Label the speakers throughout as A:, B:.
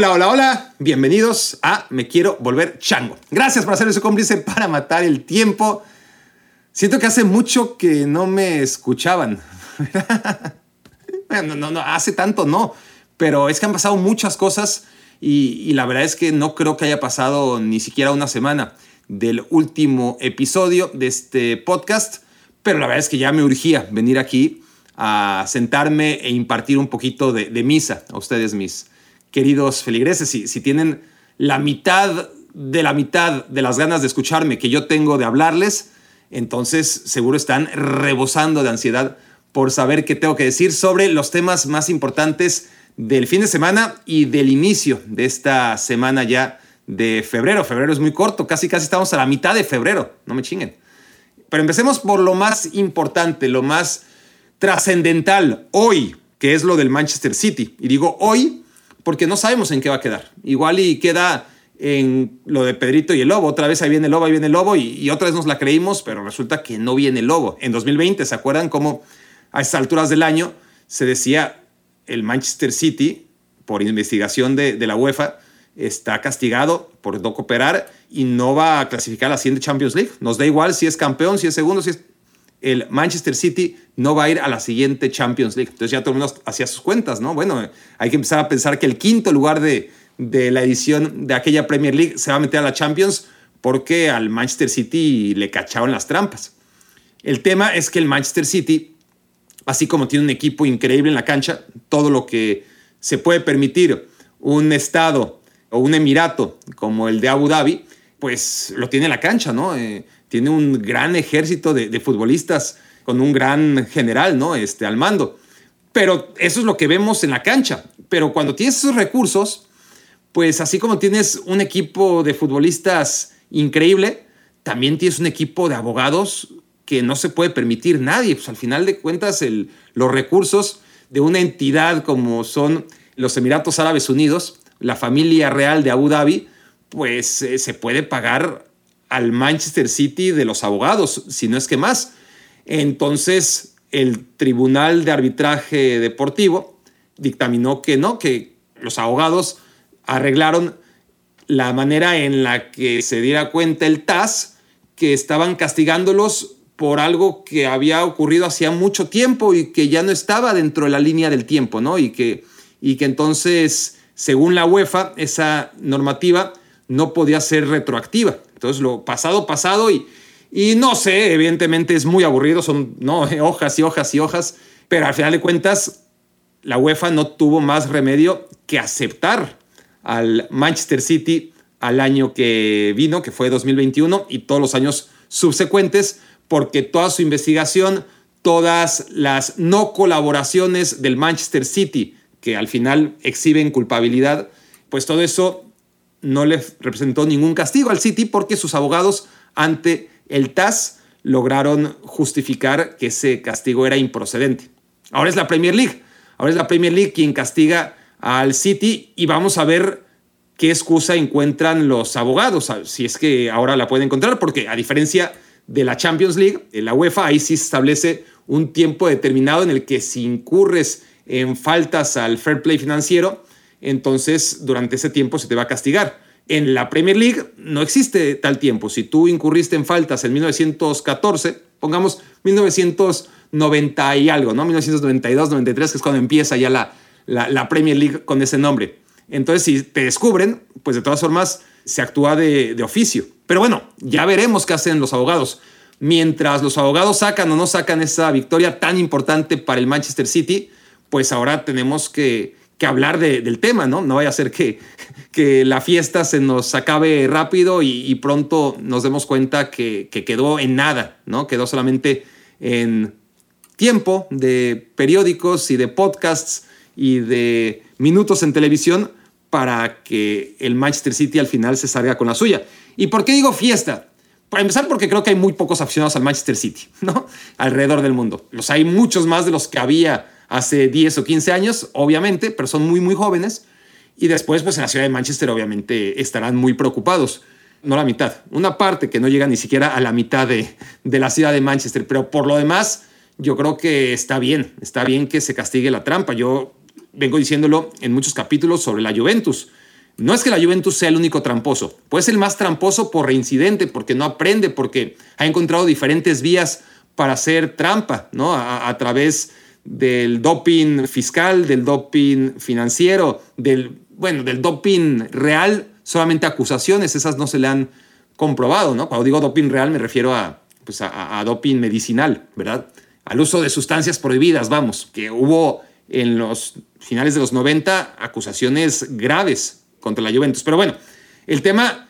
A: Hola, hola, hola. Bienvenidos a Me Quiero Volver Chango. Gracias por hacer ese cómplice para matar el tiempo. Siento que hace mucho que no me escuchaban. no, no, no, hace tanto no. Pero es que han pasado muchas cosas y, y la verdad es que no creo que haya pasado ni siquiera una semana del último episodio de este podcast. Pero la verdad es que ya me urgía venir aquí a sentarme e impartir un poquito de, de misa a ustedes mis queridos feligreses, si, tienen la mitad de la mitad de las ganas de escucharme que yo tengo de hablarles, entonces seguro están rebosando de ansiedad por saber qué tengo que decir sobre los temas más importantes del fin de semana y del inicio de esta semana ya de febrero. Febrero es muy corto, casi casi estamos a la mitad de febrero, no me chinguen. Pero empecemos por lo más importante, lo más trascendental hoy, que es lo del Manchester City. Y digo hoy porque no sabemos en qué va a quedar. Igual y queda en lo de Pedrito y el Lobo. Otra vez ahí viene el Lobo, ahí viene el Lobo, y, otra vez nos la creímos, pero resulta que no viene el Lobo. En 2020, ¿se acuerdan cómo a estas alturas del año se decía el Manchester City, por investigación de, de la UEFA, está castigado por no cooperar y no va a clasificar a la siguiente Champions League. Nos da igual si es campeón, si es segundo, si es el Manchester City no va a ir a la siguiente Champions League. Entonces ya todo el mundo hacía sus cuentas, ¿no? Bueno, hay que empezar a pensar que el quinto lugar de, de la edición de aquella Premier League se va a meter a la Champions porque al Manchester City le cachaban las trampas. El tema es que el Manchester City, así como tiene un equipo increíble en la cancha, todo lo que se puede permitir un estado o un emirato como el de Abu Dhabi, pues lo tiene en la cancha, ¿no? Eh, tiene un gran ejército de, futbolistas con un gran general, ¿no? Este, al mando. Pero eso es lo que vemos en la cancha. Pero cuando tienes esos recursos, pues así como tienes un equipo de futbolistas increíble, también tienes un equipo de abogados que no se puede permitir nadie. Pues al final de cuentas, el, los recursos de una entidad como son los Emiratos Árabes Unidos, la familia real de Abu Dhabi, pues eh, se puede pagar al Manchester City de los abogados, si no es que más. Entonces, el Tribunal de Arbitraje Deportivo dictaminó que no, que los abogados arreglaron la manera en la que se diera cuenta el TAS que estaban castigándolos por algo que había ocurrido hacía mucho tiempo y que ya no estaba dentro de la línea del tiempo, ¿no? Y que, y que entonces, según la UEFA, esa normativa no podía ser retroactiva. Entonces, lo pasado, pasado y, y no sé, evidentemente es muy aburrido, son no, hojas y hojas y hojas, pero al final de cuentas, la UEFA no tuvo más remedio que aceptar al Manchester City al año que vino, que fue 2021, y todos los años subsecuentes, porque toda su investigación, todas las no colaboraciones del Manchester City, que al final exhiben culpabilidad, pues todo eso no le representó ningún castigo al City porque sus abogados ante el TAS lograron justificar que ese castigo era improcedente. Ahora es la Premier League. Ahora es la Premier League quien castiga al City y vamos a ver qué excusa encuentran los abogados, si es que ahora la pueden encontrar, porque a diferencia de la Champions League, en la UEFA ahí sí se establece un tiempo determinado en el que si incurres en faltas al fair play financiero, entonces durante ese tiempo se te va a castigar. En la Premier League no existe tal tiempo. Si tú incurriste en faltas en 1914, pongamos 1990 y algo, ¿no? 1992, 93, que es cuando empieza ya la, la, Premier League con ese nombre. Entonces, si te descubren, pues de todas formas se actúa de, de oficio. Pero bueno, ya veremos qué hacen los abogados. Mientras los abogados sacan o no sacan esa victoria tan importante para el Manchester City, pues ahora tenemos que, que hablar del tema, ¿no? No vaya a ser que, que la fiesta se nos acabe rápido y, pronto nos demos cuenta que, quedó en nada, ¿no? Quedó solamente en tiempo de periódicos y de podcasts y de minutos en televisión para que el Manchester City al final se salga con la suya. ¿Y por qué digo fiesta? Para empezar, porque creo que hay muy pocos aficionados al Manchester City, ¿no? Alrededor del mundo. Los hay muchos más de los que había hace 10 o 15 años, obviamente, pero son muy, muy jóvenes. Y después, pues en la ciudad de Manchester, obviamente, estarán muy preocupados. No la mitad, una parte que no llega ni siquiera a la mitad de, de la ciudad de Manchester. Pero por lo demás, yo creo que está bien, está bien que se castigue la trampa. Yo vengo diciéndolo en muchos capítulos sobre la Juventus. No es que la Juventus sea el único tramposo, puede ser el más tramposo por reincidente, porque no aprende, porque ha encontrado diferentes vías para hacer trampa, ¿no? A, través del doping fiscal, del doping financiero, del, bueno, del doping real, solamente acusaciones, esas no se le han comprobado, ¿no? Cuando digo doping real me refiero a, pues a doping medicinal, ¿verdad? Al uso de sustancias prohibidas, vamos, que hubo en los finales de los 90 acusaciones graves contra la Juventus. Pero bueno, el tema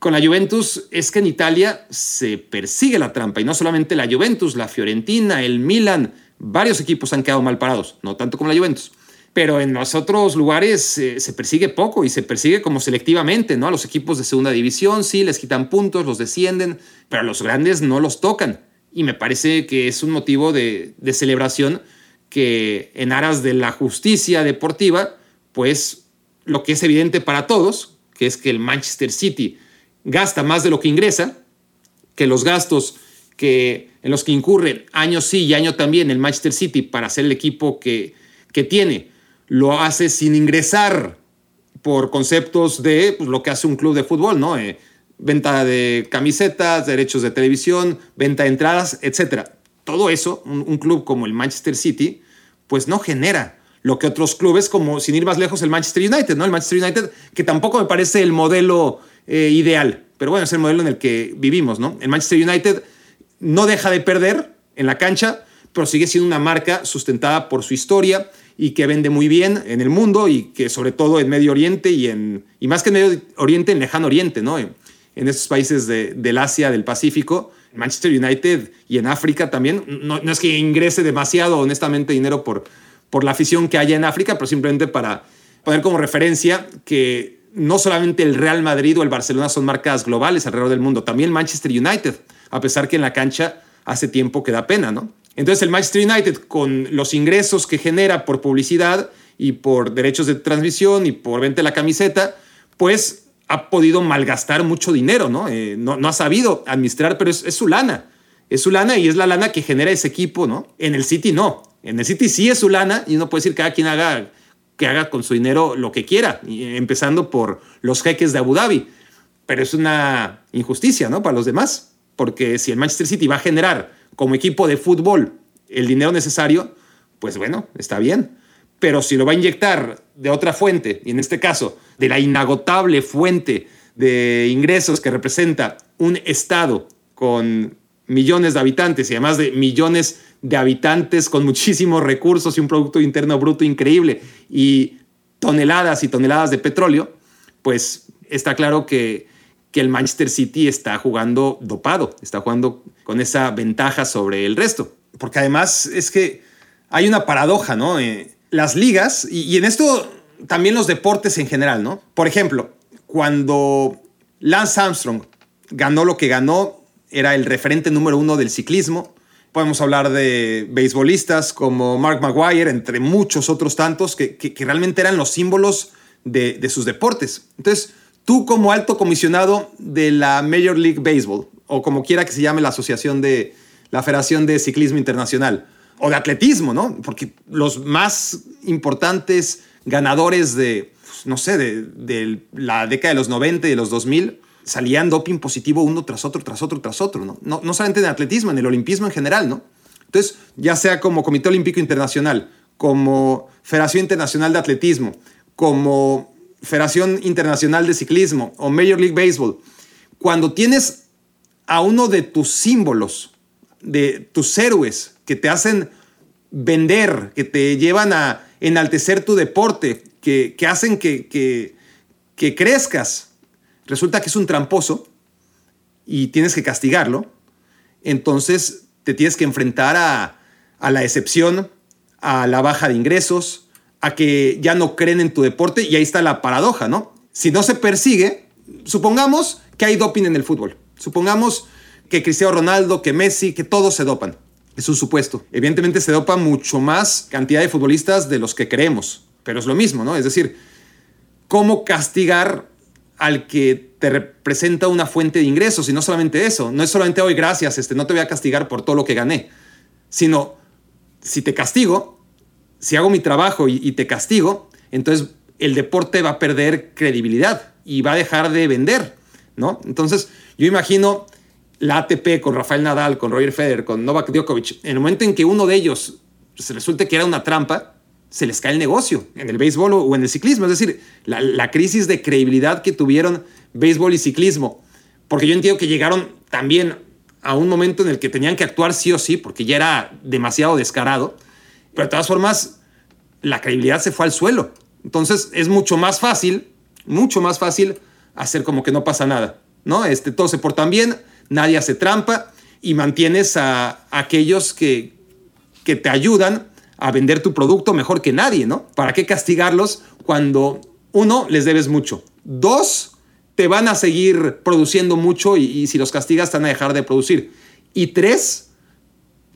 A: con la Juventus es que en Italia se persigue la trampa y no solamente la Juventus, la Fiorentina, el Milan, varios equipos han quedado mal parados, no tanto como la Juventus. Pero en los otros lugares eh, se persigue poco y se persigue como selectivamente, ¿no? A los equipos de segunda división sí les quitan puntos, los descienden, pero a los grandes no los tocan. Y me parece que es un motivo de, de celebración que en aras de la justicia deportiva, pues lo que es evidente para todos, que es que el Manchester City gasta más de lo que ingresa, que los gastos que, en los que incurre año sí y año también el Manchester City para ser el equipo que, que tiene, lo hace sin ingresar por conceptos de pues, lo que hace un club de fútbol, ¿no? Eh, venta de camisetas, derechos de televisión, venta de entradas, etc. Todo eso, un club como el Manchester City, pues no genera lo que otros clubes, como sin ir más lejos, el Manchester United, ¿no? El Manchester United, que tampoco me parece el modelo eh, ideal, pero bueno, es el modelo en el que vivimos, ¿no? El Manchester United no deja de perder en la cancha, pero sigue siendo una marca sustentada por su historia y que vende muy bien en el mundo y que sobre todo en Medio Oriente y, en, y más que en Medio Oriente, en Lejano Oriente, ¿no? En, estos países del Asia, del Pacífico, Manchester United y en África también. No, es que ingrese demasiado, honestamente, dinero por, por la afición que haya en África, pero simplemente para poner como referencia que no solamente el Real Madrid o el Barcelona son marcas globales alrededor del mundo, también Manchester United, a pesar que en la cancha hace tiempo que da pena, ¿no? Entonces el Manchester United, con los ingresos que genera por publicidad y por derechos de transmisión y por venta de la camiseta, pues ha podido malgastar mucho dinero, ¿no? Eh, no, ha sabido administrar, pero es, su lana. Es su lana y es la lana que genera ese equipo, ¿no? En el City no. En el City sí es su lana y no puede decir cada quien haga, que haga con su dinero lo que quiera, empezando por los jeques de Abu Dhabi. Pero es una injusticia, ¿no? Para los demás. Porque si el Manchester City va a generar como equipo de fútbol el dinero necesario, pues bueno, está bien. Pero si lo va a inyectar de otra fuente, y en este caso de la inagotable fuente de ingresos que representa un Estado con millones de habitantes y además de millones de habitantes con muchísimos recursos y un Producto Interno Bruto increíble y toneladas y toneladas de petróleo, pues está claro que, que el Manchester City está jugando dopado, está jugando con esa ventaja sobre el resto. Porque además es que hay una paradoja, ¿no? Eh, las ligas, y, en esto también los deportes en general, ¿no? Por ejemplo, cuando Lance Armstrong ganó lo que ganó, era el referente número uno del ciclismo. Podemos hablar de beisbolistas como Mark Maguire, entre muchos otros tantos, que, realmente eran los símbolos de, de, sus deportes. Entonces, tú como alto comisionado de la Major League Baseball, o como quiera que se llame la asociación de la Federación de Ciclismo Internacional, o de atletismo, ¿no? Porque los más importantes ganadores de, pues, no sé, de, la década de los 90 y de los 2000 salían doping positivo uno tras otro, tras otro, tras otro, ¿no? No, no solamente en el atletismo, en el olimpismo en general, ¿no? Entonces, ya sea como Comité Olímpico Internacional, como Federación Internacional de Atletismo, como Federación Internacional de Ciclismo o Major League Baseball, cuando tienes a uno de tus símbolos, de tus héroes, que te hacen vender, que te llevan a enaltecer tu deporte, que, hacen que, que, crezcas, resulta que es un tramposo y tienes que castigarlo, entonces te tienes que enfrentar a, a la excepción, a la baja de ingresos, a que ya no creen en tu deporte y ahí está la paradoja, ¿no? Si no se persigue, supongamos que hay doping en el fútbol. Supongamos que Cristiano Ronaldo, que Messi, que todos se dopan. Es un supuesto. Evidentemente se dopa mucho más cantidad de futbolistas de los que creemos, pero es lo mismo, ¿no? Es decir, ¿cómo castigar al que te representa una fuente de ingresos? Y no solamente eso, no es solamente hoy, gracias, este, no te voy a castigar por todo lo que gané, sino si te castigo, si hago mi trabajo y, te castigo, entonces el deporte va a perder credibilidad y va a dejar de vender, ¿no? Entonces, yo imagino la ATP con Rafael Nadal, con Roger Federer, con Novak Djokovic, en el momento en que uno de ellos se resulte que era una trampa, se les cae el negocio en el béisbol o en el ciclismo. Es decir, la, crisis de credibilidad que tuvieron béisbol y ciclismo. Porque yo entiendo que llegaron también a un momento en el que tenían que actuar sí o sí, porque ya era demasiado descarado. Pero de todas formas, la credibilidad se fue al suelo. Entonces es mucho más fácil, mucho más fácil hacer como que no pasa nada. ¿no? Este, todos se portan bien, nadie hace trampa y mantienes a, aquellos que, que te ayudan a vender tu producto mejor que nadie, ¿no? ¿Para qué castigarlos cuando, uno, les debes mucho? Dos, te van a seguir produciendo mucho y, y si los castigas te van a dejar de producir. Y tres,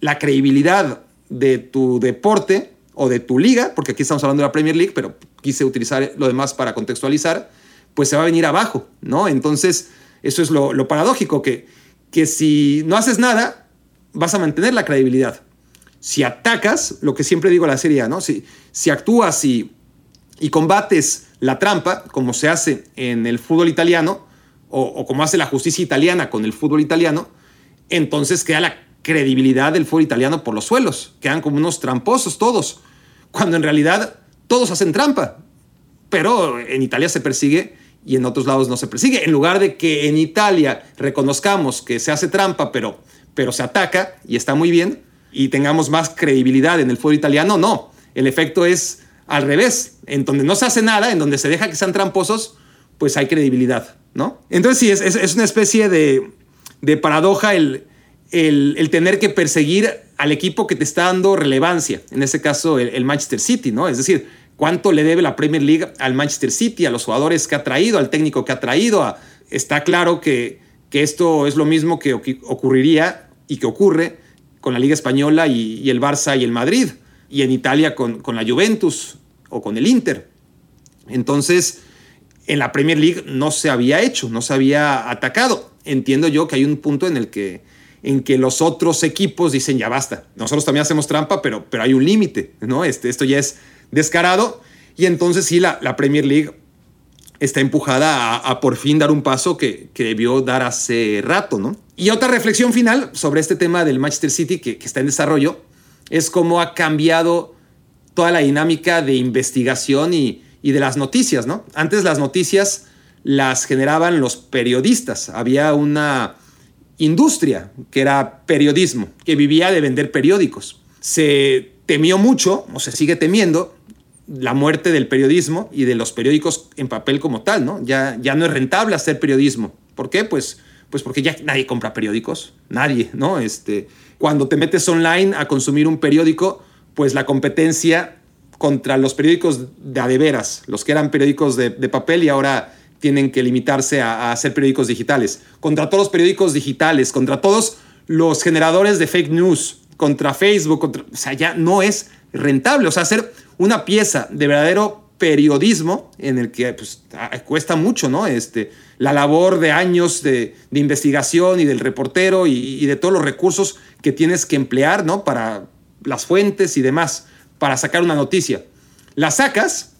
A: la credibilidad de tu deporte o de tu liga, porque aquí estamos hablando de la Premier League, pero quise utilizar lo demás para contextualizar, pues se va a venir abajo, ¿no? Entonces, eso es lo, paradójico, que que si no haces nada, vas a mantener la credibilidad. Si atacas, lo que siempre digo a la serie, ¿no? Si, si actúas y, y combates la trampa, como se hace en el fútbol italiano, o, como hace la justicia italiana con el fútbol italiano, entonces queda la credibilidad del fútbol italiano por los suelos. Quedan como unos tramposos todos, cuando en realidad todos hacen trampa. Pero en Italia se persigue y en otros lados no se persigue. En lugar de que en Italia reconozcamos que se hace trampa, pero, pero se ataca y está muy bien, y tengamos más credibilidad en el fútbol italiano, no. El efecto es al revés. En donde no se hace nada, en donde se deja que sean tramposos, pues hay credibilidad, ¿no? Entonces sí, es, es, una especie de, de paradoja el, el, tener que perseguir al equipo que te está dando relevancia, en este caso el, Manchester City, ¿no? Es decir, cuánto le debe la Premier League al Manchester City, a los jugadores que ha traído, al técnico que ha traído. está claro que, que, esto es lo mismo que ocurriría y que ocurre con la Liga Española y, el Barça y el Madrid, y en Italia con, con, la Juventus o con el Inter. Entonces, en la Premier League no se había hecho, no se había atacado. Entiendo yo que hay un punto en el que, en que los otros equipos dicen ya basta. Nosotros también hacemos trampa, pero, pero hay un límite, ¿no? Este, esto ya es descarado. Y entonces sí, la, la Premier League está empujada a, por fin dar un paso que, que, debió dar hace rato, ¿no? Y otra reflexión final sobre este tema del Manchester City que, que está en desarrollo es cómo ha cambiado toda la dinámica de investigación y, y de las noticias, ¿no? Antes las noticias las generaban los periodistas. Había una industria que era periodismo, que vivía de vender periódicos. Se temió mucho, o se sigue temiendo, la muerte del periodismo y de los periódicos en papel como tal, ¿no? Ya, ya no es rentable hacer periodismo. ¿Por qué? Pues, pues porque ya nadie compra periódicos, nadie, ¿no? Este, cuando te metes online a consumir un periódico, pues la competencia contra los periódicos de adeveras, los que eran periódicos de, papel y ahora tienen que limitarse a, hacer periódicos digitales, contra todos los periódicos digitales, contra todos los generadores de fake news, contra Facebook, o sea, ya no es rentable, o sea, hacer una pieza de verdadero periodismo en el que pues, cuesta mucho, ¿no? Este, la labor de años de, investigación y del reportero y, de todos los recursos que tienes que emplear, ¿no? Para las fuentes y demás, para sacar una noticia. La sacas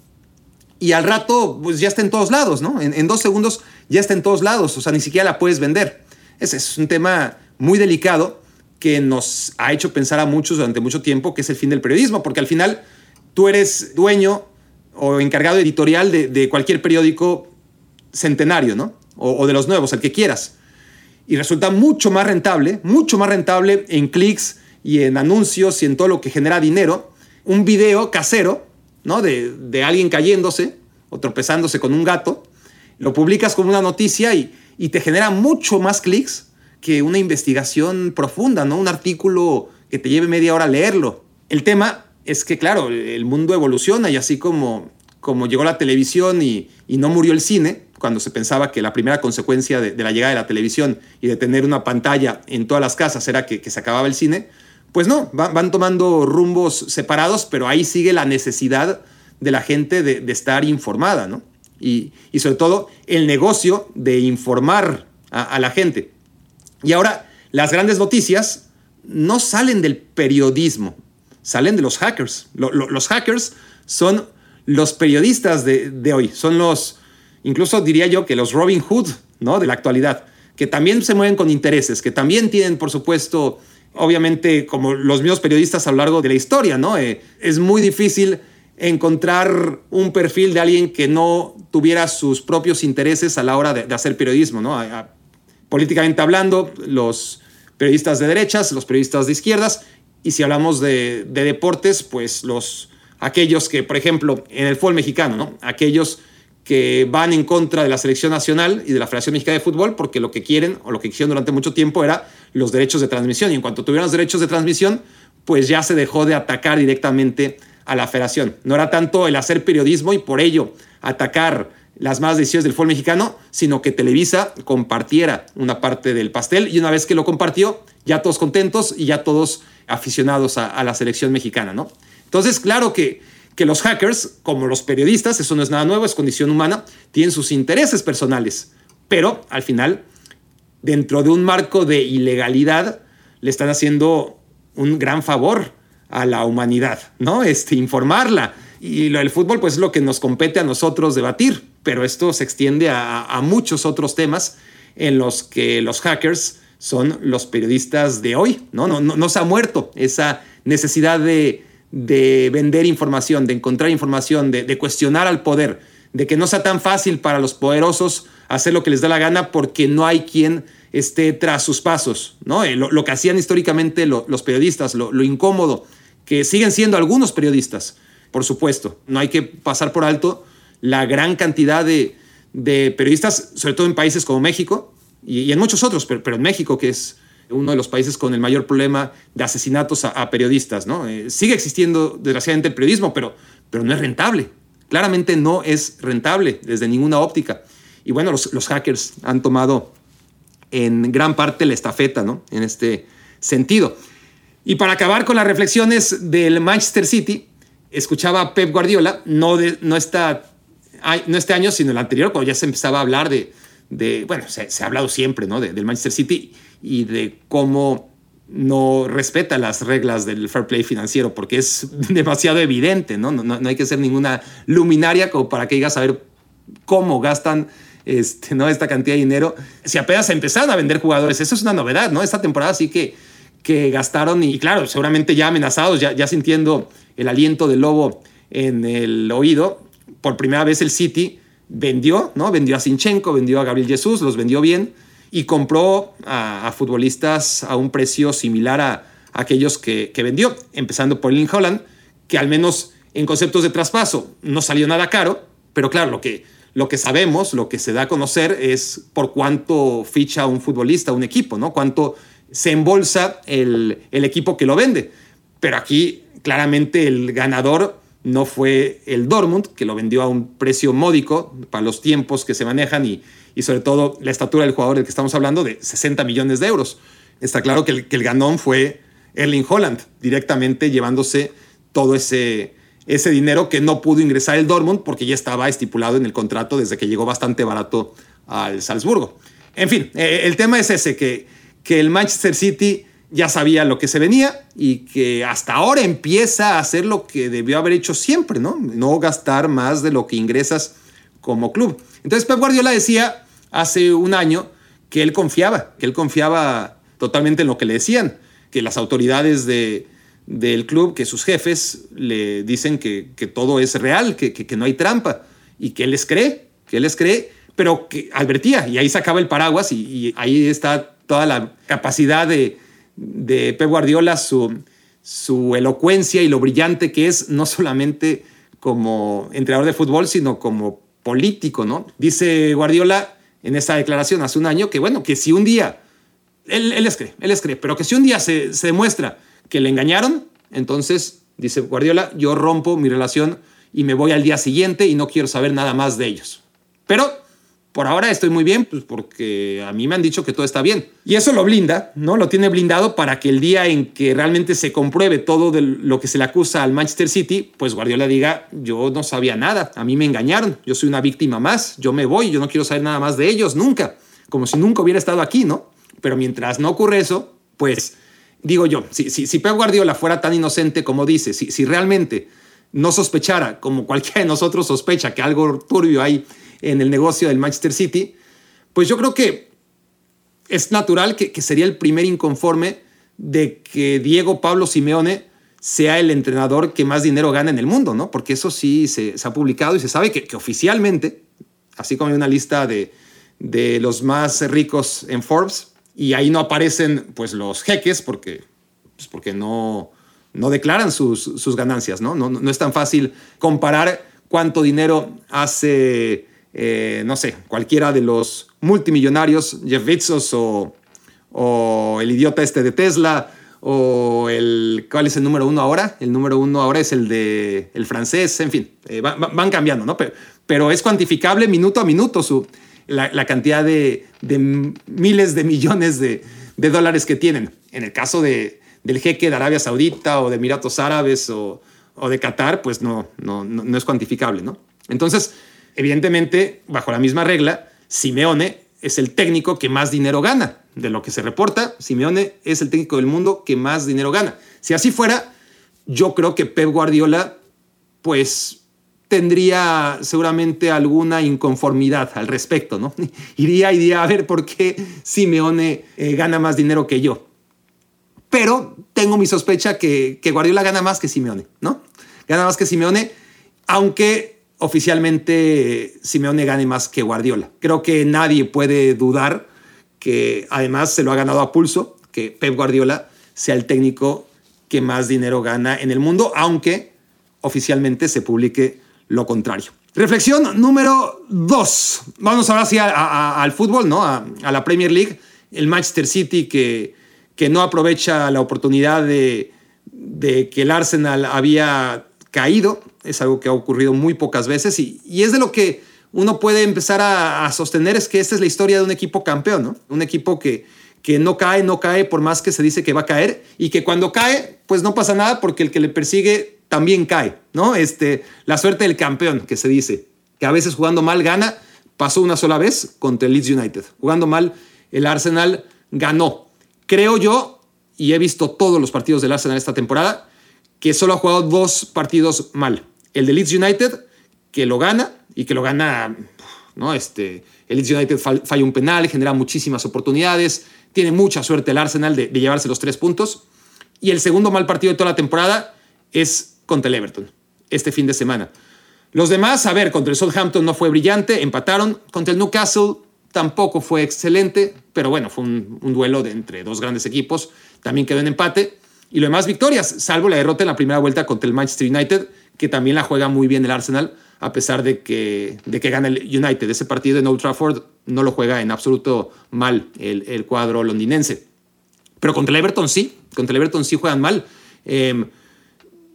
A: y al rato pues ya está en todos lados, ¿no? En, dos segundos ya está en todos lados, o sea, ni siquiera la puedes vender. Ese es un tema muy delicado que nos ha hecho pensar a muchos durante mucho tiempo que es el fin del periodismo, porque al final tú eres dueño o encargado editorial de, cualquier periódico centenario, ¿no? O, de los nuevos, el que quieras. Y resulta mucho más rentable, mucho más rentable en clics y en anuncios y en todo lo que genera dinero, un video casero, ¿no? De, de alguien cayéndose o tropezándose con un gato, lo publicas como una noticia y, y te genera mucho más clics que una investigación profunda, ¿no? Un artículo que te lleve media hora leerlo. El tema es que, claro, el mundo evoluciona y así como, como llegó la televisión y, no murió el cine, cuando se pensaba que la primera consecuencia de, la llegada de la televisión y de tener una pantalla en todas las casas era que, se acababa el cine, pues no, van, tomando rumbos separados, pero ahí sigue la necesidad de la gente de, estar informada, ¿no? Y, sobre todo el negocio de informar a la gente. Y ahora, las grandes noticias no salen del periodismo, salen de los hackers. los hackers son los periodistas de, hoy, son los, incluso diría yo que los Robin Hood ¿no? de la actualidad, que también se mueven con intereses, que también tienen, por supuesto, obviamente, como los mismos periodistas a lo largo de la historia, ¿no? Eh, es muy difícil encontrar un perfil de alguien que no tuviera sus propios intereses a la hora de, hacer periodismo, ¿no? políticamente hablando, los periodistas de derechas, los periodistas de izquierdas, y si hablamos de, deportes, pues los, aquellos que, por ejemplo, en el fútbol mexicano, ¿no? aquellos que van en contra de la selección nacional y de la Federación Mexicana de Fútbol porque lo que quieren o lo que quisieron durante mucho tiempo era los derechos de transmisión. Y en cuanto tuvieron los derechos de transmisión, pues ya se dejó de atacar directamente a la federación. No era tanto el hacer periodismo y por ello atacar las más decisiones del fútbol mexicano, sino que Televisa compartiera una parte del pastel y una vez que lo compartió, ya todos contentos y ya todos aficionados a, la selección mexicana, ¿no? Entonces, claro que, que los hackers, como los periodistas, eso no es nada nuevo, es condición humana, tienen sus intereses personales, pero al final, dentro de un marco de ilegalidad, le están haciendo un gran favor a la humanidad, ¿no? Este, informarla. Y lo del fútbol, pues es lo que nos compete a nosotros debatir, pero esto se extiende a, muchos otros temas en los que los hackers son los periodistas de hoy, ¿no? No, no, no se ha muerto esa necesidad de, de vender información, de encontrar información, de, cuestionar al poder, de que no sea tan fácil para los poderosos hacer lo que les da la gana porque no hay quien esté tras sus pasos, ¿no? Eh, lo, que hacían históricamente los periodistas, lo incómodo, que siguen siendo algunos periodistas, por supuesto. No hay que pasar por alto la gran cantidad de, periodistas, sobre todo en países como México y, en muchos otros, pero, en México, que es uno de los países con el mayor problema de asesinatos a, periodistas. ¿no? Eh, sigue existiendo, desgraciadamente, el periodismo, pero, pero no es rentable. Claramente no es rentable desde ninguna óptica. Y bueno, los, hackers han tomado en gran parte la estafeta ¿no? en este sentido. Y para acabar con las reflexiones del Manchester City, escuchaba a Pep Guardiola, no, de, no, este año, sino el anterior, cuando ya se empezaba a hablar de bueno, se, ha hablado siempre, ¿no? del Manchester City y de cómo no respeta las reglas del fair play financiero, porque es demasiado evidente, ¿no? No, no, hay que ser ninguna luminaria como para que digas a ver cómo gastan este, ¿no? esta cantidad de dinero. Si apenas empezaron a vender jugadores, eso es una novedad, ¿no? Esta temporada sí que que gastaron y claro, seguramente ya amenazados, ya, ya sintiendo el aliento del lobo en el oído, por primera vez el City vendió, ¿no? Vendió a Sinchenko, vendió a Gabriel Jesús, los vendió bien y compró a, futbolistas a un precio similar a, aquellos que, vendió, empezando por Lynn Holland, que al menos en conceptos de traspaso no salió nada caro, pero claro, lo que, lo que sabemos, lo que se da a conocer es por cuánto ficha un futbolista, un equipo, ¿no? Cuánto se embolsa el, equipo que lo vende. Pero aquí claramente el ganador no fue el Dortmund, que lo vendió a un precio módico para los tiempos que se manejan y, y sobre todo la estatura del jugador del que estamos hablando de 60 millones de euros. Está claro que el, que el ganón fue Erling Holland, directamente llevándose todo ese, ese dinero que no pudo ingresar el Dortmund porque ya estaba estipulado en el contrato desde que llegó bastante barato al Salzburgo. En fin, eh, el tema es ese, que que el Manchester City ya sabía lo que se venía y que hasta ahora empieza a hacer lo que debió haber hecho siempre, ¿no? No gastar más de lo que ingresas como club. Entonces Pep Guardiola decía hace un año que él confiaba, que él confiaba totalmente en lo que le decían, que las autoridades de, del club, que sus jefes le dicen que, todo es real, que, que, no hay trampa y que él les cree, que él les cree, pero que advertía y ahí sacaba el paraguas y ahí está toda la capacidad de, de Pep Guardiola, su, su elocuencia y lo brillante que es, no solamente como entrenador de fútbol, sino como político, ¿no? Dice Guardiola en esa declaración hace un año que, bueno, que si un día, él, él les cree, él les cree, pero que si un día se, se demuestra que le engañaron, entonces Dice Guardiola, yo rompo mi relación y me voy al día siguiente y no quiero saber nada más de ellos. Pero por ahora estoy muy bien, pues porque a mí me han dicho que todo está bien. Y eso lo blinda, ¿no? Lo tiene blindado para que el día en que realmente se compruebe todo de lo que se le acusa al Manchester City, pues Guardiola diga, yo no sabía nada, a mí me engañaron, yo soy una víctima más, yo me voy, yo no quiero saber nada más de ellos, nunca. Como si nunca hubiera estado aquí, ¿no? Pero mientras no ocurre eso, pues digo yo, si, si, si Pep Guardiola fuera tan inocente como dice, si, si realmente no sospechara, como cualquiera de nosotros sospecha, que algo turbio hay en el negocio del Manchester City, pues yo creo que es natural que, sería el primer inconforme de que Diego Pablo Simeone sea el entrenador que más dinero gana en el mundo, ¿no? Porque eso sí se, ha publicado y se sabe que, oficialmente, así como hay una lista de, de, los más ricos en Forbes, y ahí no aparecen pues los jeques porque, pues porque no, no declaran sus, sus ganancias, ¿no? ¿no? No es tan fácil comparar cuánto dinero hace eh, no sé, cualquiera de los multimillonarios, Jeff Bezos o, o, el idiota este de Tesla, o el, ¿cuál es el número uno ahora? El número uno ahora es el de el francés, en fin, eh, van cambiando, ¿no? Pero, pero, es cuantificable minuto a minuto su, la, cantidad de, de, miles de millones de, de, dólares que tienen. En el caso de, del jeque de Arabia Saudita o de Emiratos Árabes o, o de Qatar, pues no, no, no, no es cuantificable, ¿no? Entonces, Evidentemente, bajo la misma regla, Simeone es el técnico que más dinero gana. De lo que se reporta, Simeone es el técnico del mundo que más dinero gana. Si así fuera, yo creo que Pep Guardiola, pues tendría seguramente alguna inconformidad al respecto, ¿no? Iría a ver por qué Simeone eh, gana más dinero que yo. Pero tengo mi sospecha que, que Guardiola gana más que Simeone, ¿no? Gana más que Simeone, aunque oficialmente Simeone gane más que Guardiola. Creo que nadie puede dudar que además se lo ha ganado a pulso, que Pep Guardiola sea el técnico que más dinero gana en el mundo, aunque oficialmente se publique lo contrario. Reflexión número dos. Vamos ahora sí al fútbol, ¿no? A, la Premier League. El Manchester City que, que no aprovecha la oportunidad de que el Arsenal había caído, es algo que ha ocurrido muy pocas veces y, es de lo que uno puede empezar a, sostener, es que esta es la historia de un equipo campeón, ¿no? Un equipo que, que no cae, no cae por más que se dice que va a caer y que cuando cae, pues no pasa nada porque el que le persigue también cae, ¿no? Este, la suerte del campeón, que se dice, que a veces jugando mal gana, pasó una sola vez contra el Leeds United. Jugando mal, el Arsenal ganó. Creo yo, y he visto todos los partidos del Arsenal esta temporada, que solo ha jugado dos partidos mal. El de Leeds United, que lo gana y que lo gana, ¿no? Este, el Leeds United falla un penal, genera muchísimas oportunidades, tiene mucha suerte el Arsenal de, llevarse los tres puntos. Y el segundo mal partido de toda la temporada es contra el Everton, este fin de semana. Los demás, a ver, contra el Southampton no fue brillante, empataron. Contra el Newcastle tampoco fue excelente, pero bueno, fue un, un duelo de entre dos grandes equipos. También quedó en empate y lo demás victorias, salvo la derrota en la primera vuelta contra el Manchester United, que también la juega muy bien el Arsenal, a pesar de que, de que gana el United. Ese partido en Old Trafford no lo juega en absoluto mal el, el cuadro londinense. Pero contra el Everton sí, contra el Everton sí juegan mal. Em,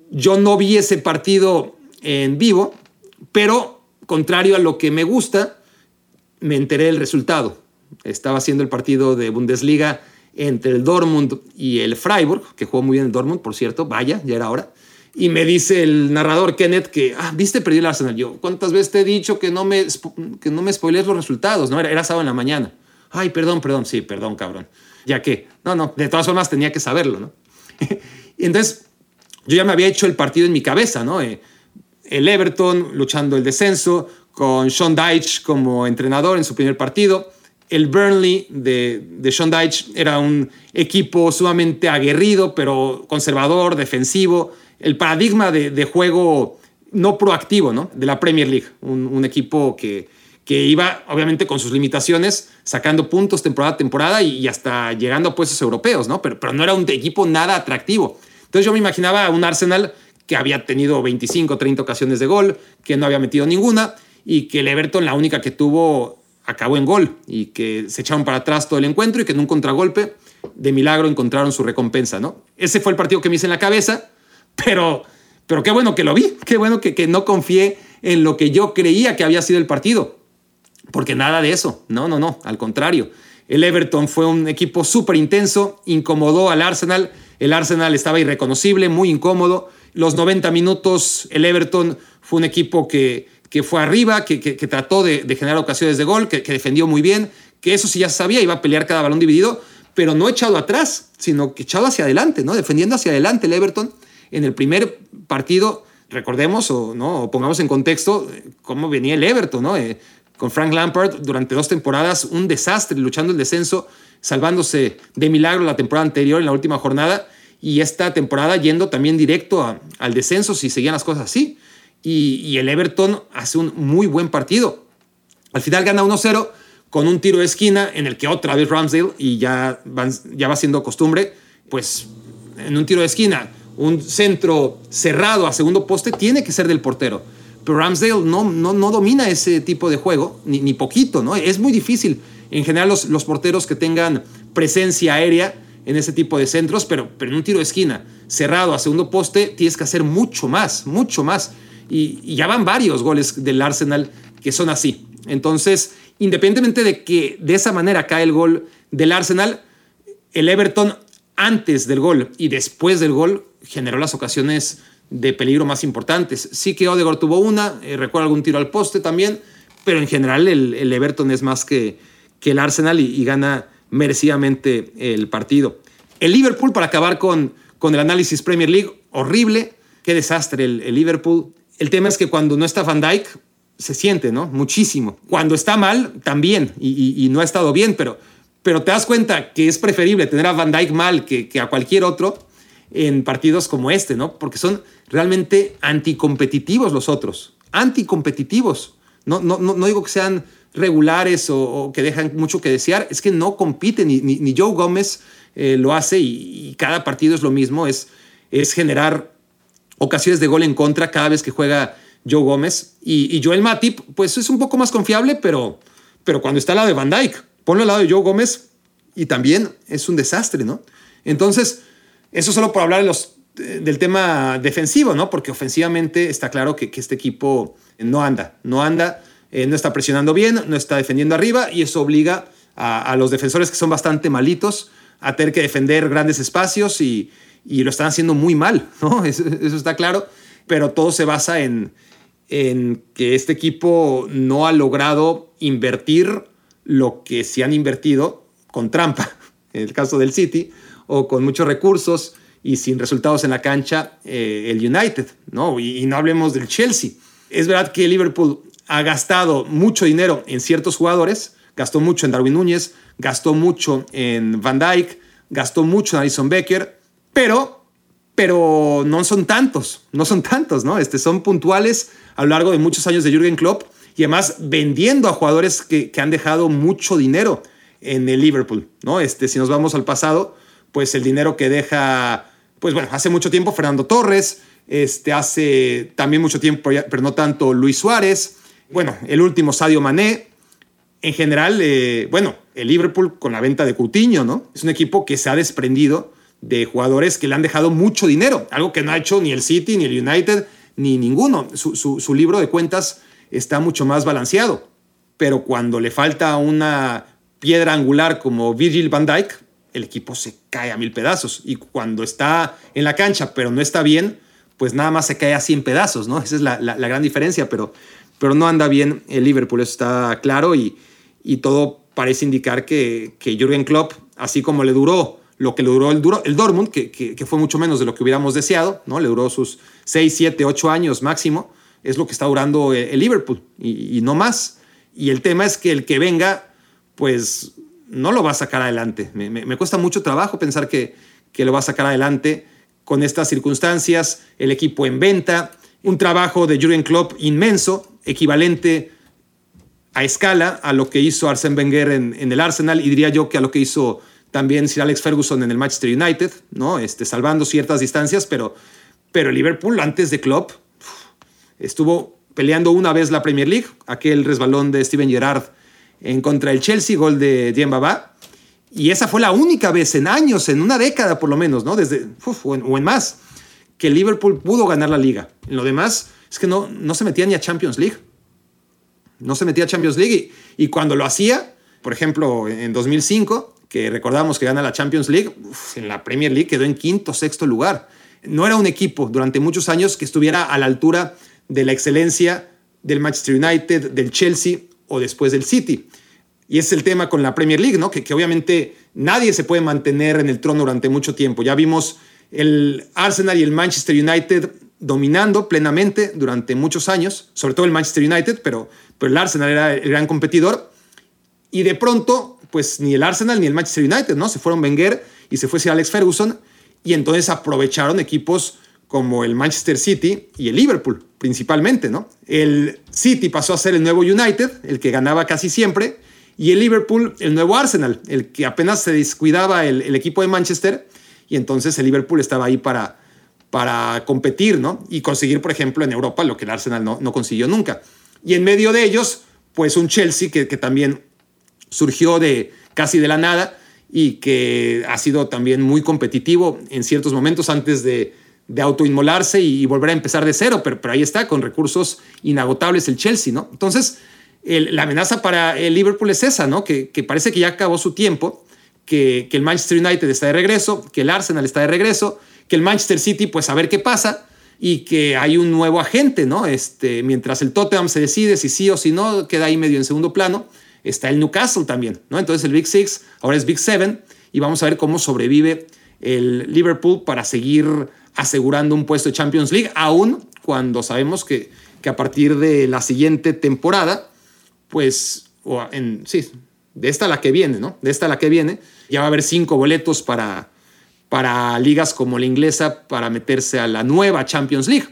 A: yo no vi ese partido en vivo, pero contrario a lo que me gusta, me enteré del resultado. Estaba haciendo el partido de Bundesliga entre el Dortmund y el Freiburg, que jugó muy bien el Dortmund, por cierto, vaya, ya era hora. Y me dice el narrador Kenneth que, ah, viste, perdí el Arsenal. Yo, ¿cuántas veces te he dicho que no me, que no me spoilees los resultados? No, era, era sábado en la mañana. Ay, perdón, perdón, sí, perdón, cabrón. Ya que, no, no, de todas formas tenía que saberlo, ¿no? y entonces, yo ya me había hecho el partido en mi cabeza, ¿no? Eh, el Everton luchando el descenso, con Sean Dyche como entrenador en su primer partido el Burnley de, de Sean Dyche era un equipo sumamente aguerrido, pero conservador, defensivo. El paradigma de, juego no proactivo ¿no? de la Premier League. Un, equipo que, que iba, obviamente, con sus limitaciones, sacando puntos temporada a temporada y, hasta llegando a puestos europeos, ¿no? Pero, pero no era un equipo nada atractivo. Entonces yo me imaginaba un Arsenal que había tenido 25, 30 ocasiones de gol, que no había metido ninguna y que el Everton la única que tuvo acabó en gol y que se echaron para atrás todo el encuentro y que en un contragolpe de milagro encontraron su recompensa, ¿no? Ese fue el partido que me hice en la cabeza, pero, pero qué bueno que lo vi, qué bueno que, que no confié en lo que yo creía que había sido el partido, porque nada de eso, no, no, no, al contrario. El Everton fue un equipo súper intenso, incomodó al Arsenal, el Arsenal estaba irreconocible, muy incómodo. Los 90 minutos, el Everton fue un equipo que, que fue arriba, que, que, trató de, generar ocasiones de gol, que, defendió muy bien, que eso sí ya sabía, iba a pelear cada balón dividido, pero no echado atrás, sino que echado hacia adelante, ¿no? Defendiendo hacia adelante el Everton. En el primer partido, recordemos o, ¿no? o pongamos en contexto eh, cómo venía el Everton, ¿no? Eh, con Frank Lampard durante dos temporadas, un desastre, luchando el descenso, salvándose de milagro la temporada anterior en la última jornada y esta temporada yendo también directo al descenso si seguían las cosas así. Y, el Everton hace un muy buen partido. Al final gana 1-0 con un tiro de esquina en el que otra vez Ramsdale, y ya, ya va siendo costumbre, pues en un tiro de esquina, un centro cerrado a segundo poste tiene que ser del portero. Pero Ramsdale no, no, no domina ese tipo de juego, ni, ni poquito, ¿no? Es muy difícil. En general, los, los porteros que tengan presencia aérea en ese tipo de centros, pero, pero en un tiro de esquina cerrado a segundo poste tienes que hacer mucho más, mucho más. Y, ya van varios goles del Arsenal que son así. Entonces, independientemente de que de esa manera cae el gol del Arsenal, el Everton antes del gol y después del gol generó las ocasiones de peligro más importantes. Sí que Odegaard tuvo una, eh, recuerdo algún tiro al poste también, pero en general el, Everton es más que, que el Arsenal y gana merecidamente el partido. El Liverpool, para acabar con, con el análisis Premier League, horrible, qué desastre el, Liverpool. El tema es que cuando no está Van Dijk, se siente, ¿no? Muchísimo. Cuando está mal, también, y, no ha estado bien, pero, pero te das cuenta que es preferible tener a Van Dijk mal que, a cualquier otro en partidos como este, ¿no? Porque son realmente anticompetitivos los otros, anticompetitivos. No, no, no, no digo que sean regulares o, que dejan mucho que desear, es que no compiten, ni, Joe Gómez eh, lo hace y, cada partido es lo mismo, es, es generar ocasiones de gol en contra cada vez que juega Joe Gómez. Y, Joel Matip, pues es un poco más confiable, pero, pero cuando está al lado de Van Dyke, ponlo al lado de Joe Gómez y también es un desastre, ¿no? Entonces, eso solo por hablar de los, del tema defensivo, ¿no? Porque ofensivamente está claro que, este equipo no anda, no anda. Eh, no está presionando bien, no está defendiendo arriba y eso obliga a, los defensores que son bastante malitos a tener que defender grandes espacios y, lo están haciendo muy mal, ¿no? Eso, está claro, pero todo se basa en, en que este equipo no ha logrado invertir lo que se han invertido con trampa, en el caso del City, o con muchos recursos y sin resultados en la cancha, eh, el United, ¿no? Y, y, no hablemos del Chelsea. Es verdad que Liverpool ha gastado mucho dinero en ciertos jugadores, gastó mucho en Darwin Núñez, gastó mucho en Van Dyke, gastó mucho en Alison Becker, pero, pero no son tantos, no son tantos, ¿no? Este, son puntuales a lo largo de muchos años de Jürgen Klopp y además vendiendo a jugadores que, han dejado mucho dinero en el Liverpool, ¿no? Este, si nos vamos al pasado, pues el dinero que deja, pues bueno, hace mucho tiempo Fernando Torres, este, hace también mucho tiempo, pero no tanto Luis Suárez, bueno, el último Sadio Mané. En general, eh, bueno, el Liverpool con la venta de Coutinho, ¿no? Es un equipo que se ha desprendido de jugadores que le han dejado mucho dinero, algo que no ha hecho ni el City, ni el United, ni ninguno. Su, libro de cuentas está mucho más balanceado. Pero cuando le falta una piedra angular como Virgil van Dijk, el equipo se cae a mil pedazos. Y cuando está en la cancha, pero no está bien, pues nada más se cae a 100 pedazos, ¿no? Esa es la, la gran diferencia. Pero pero no anda bien el Liverpool, eso está claro y, y todo parece indicar que, que Jürgen Klopp, así como le duró lo que le duró el, duro, el Dortmund, que, que, fue mucho menos de lo que hubiéramos deseado, ¿no? Le duró sus 6, 7, 8 años máximo, es lo que está durando el, Liverpool y, no más. Y el tema es que el que venga, pues no lo va a sacar adelante. Me, me, cuesta mucho trabajo pensar que, que lo va a sacar adelante con estas circunstancias, el equipo en venta, un trabajo de Jürgen Klopp inmenso, equivalente a escala a lo que hizo Arsène Wenger en, el Arsenal y diría yo que a lo que hizo también Sir Alex Ferguson en el Manchester United, ¿no? Este, salvando ciertas distancias, pero, pero el Liverpool antes de Klopp estuvo peleando una vez la Premier League, aquel resbalón de Steven Gerrard en contra del Chelsea, gol de Baba y esa fue la única vez en años, en una década por lo menos, ¿no? Desde, o, en, más, que Liverpool pudo ganar la liga. En lo demás, es que no, no se metía ni a Champions League. No se metía a Champions League. Y, cuando lo hacía, por ejemplo, en 2005, que recordamos que gana la Champions League, en la Premier League quedó en quinto, sexto lugar. No era un equipo durante muchos años que estuviera a la altura de la excelencia del Manchester United, del Chelsea o después del City. Y es el tema con la Premier League, ¿no? Que, que obviamente nadie se puede mantener en el trono durante mucho tiempo. Ya vimos el Arsenal y el Manchester United dominando plenamente durante muchos años, sobre todo el Manchester United, pero, pero el Arsenal era el gran competidor. Y de pronto, pues ni el Arsenal ni el Manchester United, ¿no? Se fueron Wenger y se fue Alex Ferguson y entonces aprovecharon equipos como el Manchester City y el Liverpool, principalmente, ¿no? El City pasó a ser el nuevo United, el que ganaba casi siempre, y el Liverpool, el nuevo Arsenal, el que apenas se descuidaba el, el equipo de Manchester y entonces el Liverpool estaba ahí para, para competir, ¿no? Y conseguir, por ejemplo, en Europa lo que el Arsenal no, no consiguió nunca. Y en medio de ellos, pues un Chelsea que, que también surgió de casi de la nada y que ha sido también muy competitivo en ciertos momentos antes de, de autoinmolarse y, volver a empezar de cero, pero, pero, ahí está, con recursos inagotables el Chelsea, ¿no? Entonces, la amenaza para el Liverpool es esa, ¿no? Que, que, parece que ya acabó su tiempo que, el Manchester United está de regreso, que el Arsenal está de regreso, que el Manchester City, pues a ver qué pasa, y que hay un nuevo agente, ¿no? Este, mientras el Tottenham se decide si sí o si no, queda ahí medio en segundo plano, está el Newcastle también, ¿no? Entonces el Big Six ahora es Big Seven, y vamos a ver cómo sobrevive el Liverpool para seguir asegurando un puesto de Champions League, aún cuando sabemos que, que a partir de la siguiente temporada, pues, o en, sí, de esta la que viene, ¿no? De esta la que viene, ya va a haber cinco boletos para, para ligas como la inglesa para meterse a la nueva Champions League.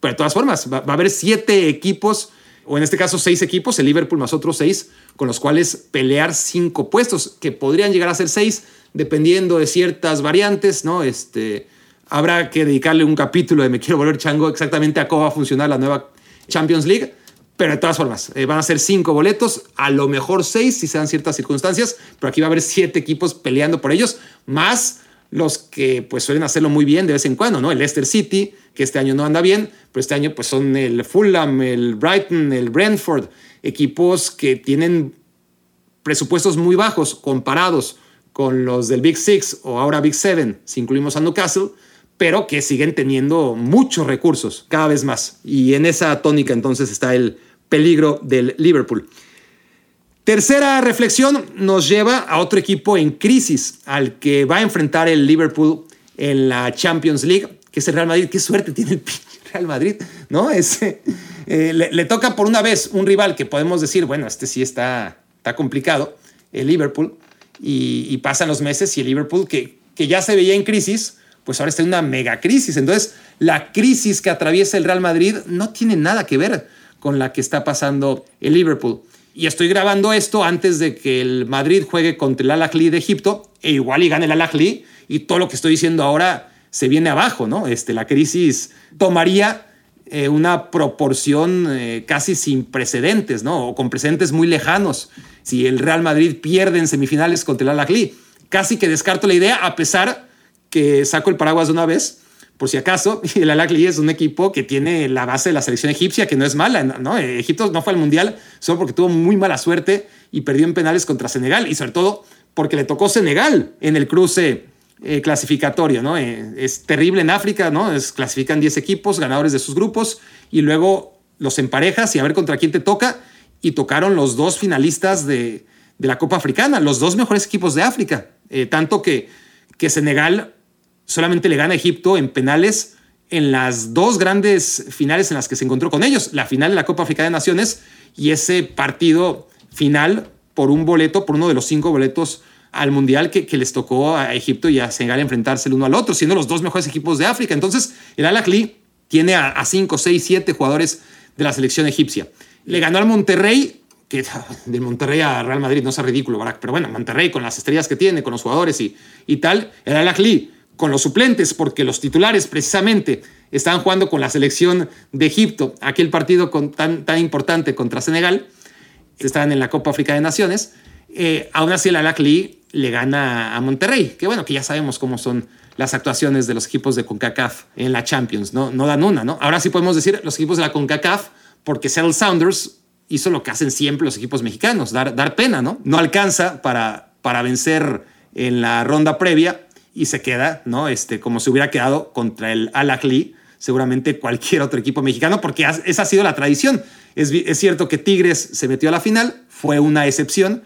A: Pero de todas formas, va, a haber siete equipos, o en este caso seis equipos, el Liverpool más otros seis, con los cuales pelear cinco puestos, que podrían llegar a ser seis, dependiendo de ciertas variantes, ¿no? Este, habrá que dedicarle un capítulo de Me Quiero Volver Chango exactamente a cómo va a funcionar la nueva Champions League pero de todas formas, eh, van a ser cinco boletos, a lo mejor seis si se dan ciertas circunstancias, pero aquí va a haber siete equipos peleando por ellos, más los que pues suelen hacerlo muy bien de vez en cuando, ¿no? El Leicester City, que este año no anda bien, pero este año pues son el Fulham, el Brighton, el Brentford, equipos que tienen presupuestos muy bajos comparados con los del Big Six o ahora Big Seven, si incluimos a Newcastle, pero que siguen teniendo muchos recursos, cada vez más. Y en esa tónica entonces está el peligro del Liverpool. Tercera reflexión nos lleva a otro equipo en crisis, al que va a enfrentar el Liverpool en la Champions League, que es el Real Madrid. Qué suerte tiene el Real Madrid, ¿no? Ese, eh, le, toca por una vez un rival que podemos decir, bueno, este sí está, está complicado, el Liverpool, y, pasan los meses y el Liverpool, que, que ya se veía en crisis, pues ahora está en una mega crisis. Entonces, la crisis que atraviesa el Real Madrid no tiene nada que ver con la que está pasando el Liverpool. Y estoy grabando esto antes de que el Madrid juegue contra el Al Ahly de Egipto e igual y gane el Al Ahly y todo lo que estoy diciendo ahora se viene abajo, ¿no? Este, la crisis tomaría eh, una proporción eh, casi sin precedentes, ¿no? O con precedentes muy lejanos. Si el Real Madrid pierde en semifinales contra el Al Ahly, casi que descarto la idea a pesar que saco el paraguas de una vez, por si acaso, el Al es un equipo que tiene la base de la selección egipcia, que no es mala, ¿no? Egipto no fue al Mundial solo porque tuvo muy mala suerte y perdió en penales contra Senegal, y sobre todo porque le tocó Senegal en el cruce eh, clasificatorio, ¿no? Eh, es terrible en África, ¿no? Es, clasifican 10 equipos, ganadores de sus grupos, y luego los emparejas y a ver contra quién te toca, y tocaron los dos finalistas de, de la Copa Africana, los dos mejores equipos de África, eh, tanto que, que Senegal solamente le gana a Egipto en penales en las dos grandes finales en las que se encontró con ellos, la final de la Copa Africana de Naciones y ese partido final por un boleto, por uno de los cinco boletos al Mundial que, les tocó a Egipto y a Senegal enfrentarse el uno al otro, siendo los dos mejores equipos de África. Entonces, el Al Ahly tiene a, cinco, seis, siete jugadores de la selección egipcia. Le ganó al Monterrey, que del Monterrey a Real Madrid no sea ridículo, Barack, pero bueno, Monterrey con las estrellas que tiene, con los jugadores y, y tal, el Al Ahly con los suplentes, porque los titulares precisamente estaban jugando con la selección de Egipto, aquel partido tan, tan importante contra Senegal, estaban en la Copa África de Naciones, eh, aún así el Al le gana a Monterrey, que bueno, que ya sabemos cómo son las actuaciones de los equipos de CONCACAF en la Champions, ¿no? No dan una, ¿no? Ahora sí podemos decir los equipos de la CONCACAF, porque Seattle Sounders hizo lo que hacen siempre los equipos mexicanos, dar, dar pena, ¿no? No alcanza para, para vencer en la ronda previa y se queda, ¿no? Este, como se hubiera quedado contra el Al Ahly, seguramente cualquier otro equipo mexicano, porque esa ha sido la tradición. Es, es cierto que Tigres se metió a la final, fue una excepción,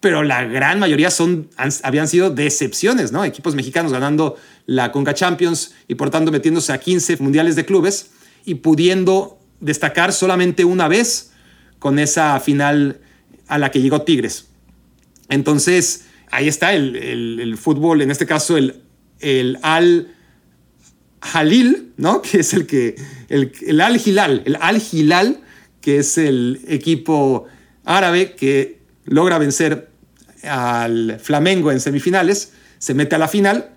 A: pero la gran mayoría son, habían sido decepciones, ¿no? Equipos mexicanos ganando la Conca Champions y por tanto metiéndose a 15 mundiales de clubes y pudiendo destacar solamente una vez con esa final a la que llegó Tigres. Entonces, ahí está el, fútbol, en este caso el, el Al Jalil, ¿no? Que es el que, el, el Al Hilal, el Al Hilal, que es el equipo árabe que logra vencer al Flamengo en semifinales, se mete a la final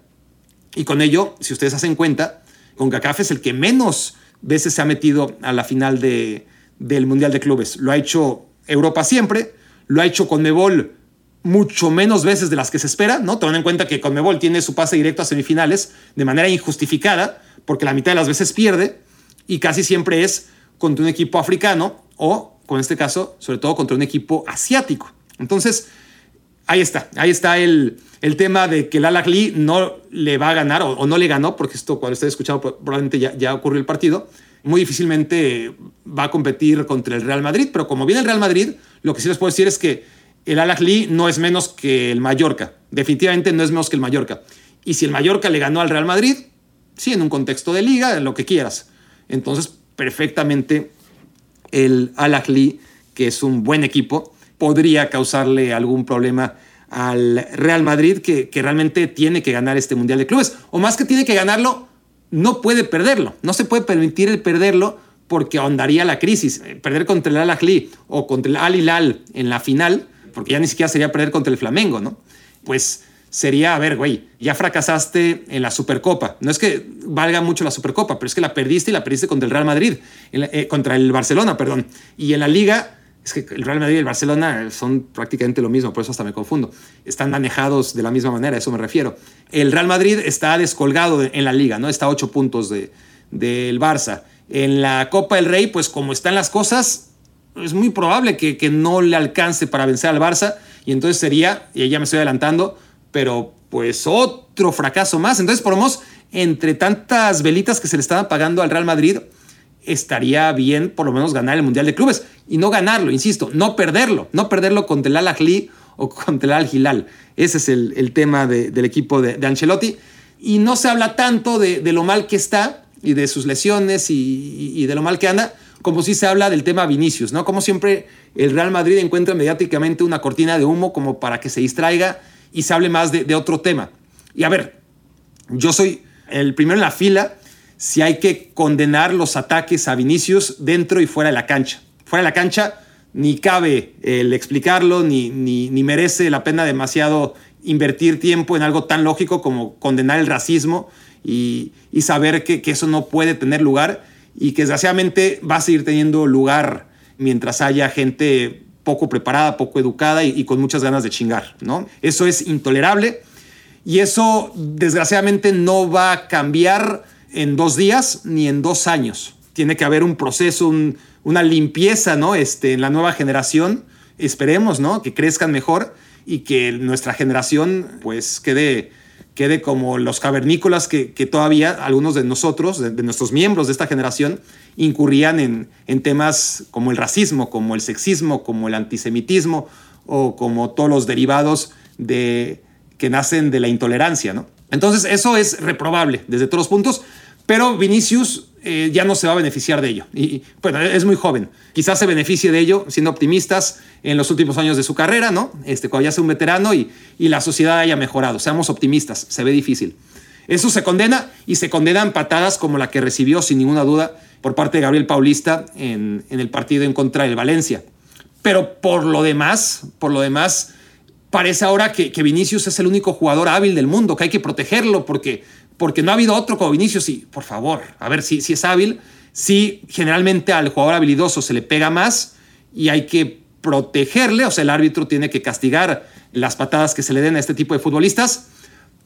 A: y con ello, si ustedes hacen cuenta, CONCACAF es el que menos veces se ha metido a la final de, del Mundial de Clubes. Lo ha hecho Europa siempre, lo ha hecho Conmebol mucho menos veces de las que se espera, ¿no? Tomando en cuenta que Conmebol tiene su pase directo a semifinales de manera injustificada, porque la mitad de las veces pierde y casi siempre es contra un equipo africano o, con este caso, sobre todo contra un equipo asiático. Entonces, ahí está, ahí está el, el tema de que el Al no le va a ganar o, no le ganó, porque esto cuando esté escuchado probablemente ya, ya ocurrió el partido, muy difícilmente va a competir contra el Real Madrid, pero como viene el Real Madrid, lo que sí les puedo decir es que el Al Ahly no es menos que el Mallorca, definitivamente no es menos que el Mallorca. Y si el Mallorca le ganó al Real Madrid, sí, en un contexto de liga, lo que quieras. Entonces, perfectamente el Al Ahly, que es un buen equipo, podría causarle algún problema al Real Madrid, que, realmente tiene que ganar este Mundial de Clubes. O más que tiene que ganarlo, no puede perderlo. No se puede permitir el perderlo porque ahondaría la crisis. Eh, perder contra el Al Ahly o contra el Al Hilal en la final, porque ya ni siquiera sería perder contra el Flamengo, ¿no? Pues sería, a ver, güey, ya fracasaste en la Supercopa. No es que valga mucho la Supercopa, pero es que la perdiste y la perdiste contra el Real Madrid, eh, contra el Barcelona, perdón. Y en la Liga es que el Real Madrid y el Barcelona son prácticamente lo mismo, por eso hasta me confundo. Están manejados de la misma manera, a eso me refiero. El Real Madrid está descolgado en la liga, ¿no? Está a ocho puntos del de, Barça. En la Copa del Rey, pues como están las cosas, es muy probable que, que no le alcance para vencer al Barça y entonces sería, y ya me estoy adelantando, pero pues otro fracaso más. Entonces, por lo menos, entre tantas velitas que se le estaban pagando al Real Madrid, estaría bien por lo menos ganar el Mundial de Clubes y no ganarlo, insisto, no perderlo, no perderlo contra el Al Ahly o contra el Al Hilal. Ese es el, tema del equipo de, Ancelotti. Y no se habla tanto de, lo mal que está y de sus lesiones y, de lo mal que anda, como si se habla del tema Vinicius, ¿no? Como siempre el Real Madrid encuentra mediáticamente una cortina de humo como para que se distraiga y se hable más de, otro tema. Y a ver, yo soy el primero en la fila si hay que condenar los ataques a Vinicius dentro y fuera de la cancha. Fuera de la cancha ni cabe el explicarlo, ni, ni, merece la pena demasiado invertir tiempo en algo tan lógico como condenar el racismo y, saber que, eso no puede tener lugar y que desgraciadamente va a seguir teniendo lugar mientras haya gente poco preparada, poco educada y, con muchas ganas de chingar, ¿no? Eso es intolerable y eso desgraciadamente no va a cambiar en dos días ni en dos años. Tiene que haber un proceso, una limpieza, ¿no? Este, en la nueva generación. Esperemos, ¿no? Que crezcan mejor y que nuestra generación, pues, quede, quede como los cavernícolas que, todavía algunos de nosotros, de, nuestros miembros de esta generación, incurrían en, en temas como el racismo, como el sexismo, como el antisemitismo o como todos los derivados de, que nacen de la intolerancia, ¿no? Entonces, eso es reprobable desde todos los puntos, pero Vinicius eh, ya no se va a beneficiar de ello. Y bueno, es muy joven. Quizás se beneficie de ello, siendo optimistas en los últimos años de su carrera, ¿no? Este, cuando ya sea un veterano y, y la sociedad haya mejorado. Seamos optimistas, se ve difícil. Eso se condena y se condenan patadas como la que recibió, sin ninguna duda, por parte de Gabriel Paulista en, en el partido en contra del Valencia. Pero por lo demás, por lo demás, parece ahora que, Vinicius es el único jugador hábil del mundo, que hay que protegerlo porque, porque no ha habido otro como Vinicius. Y por favor, a ver si, si es hábil, si generalmente al jugador habilidoso se le pega más y hay que protegerle, o sea, el árbitro tiene que castigar las patadas que se le den a este tipo de futbolistas.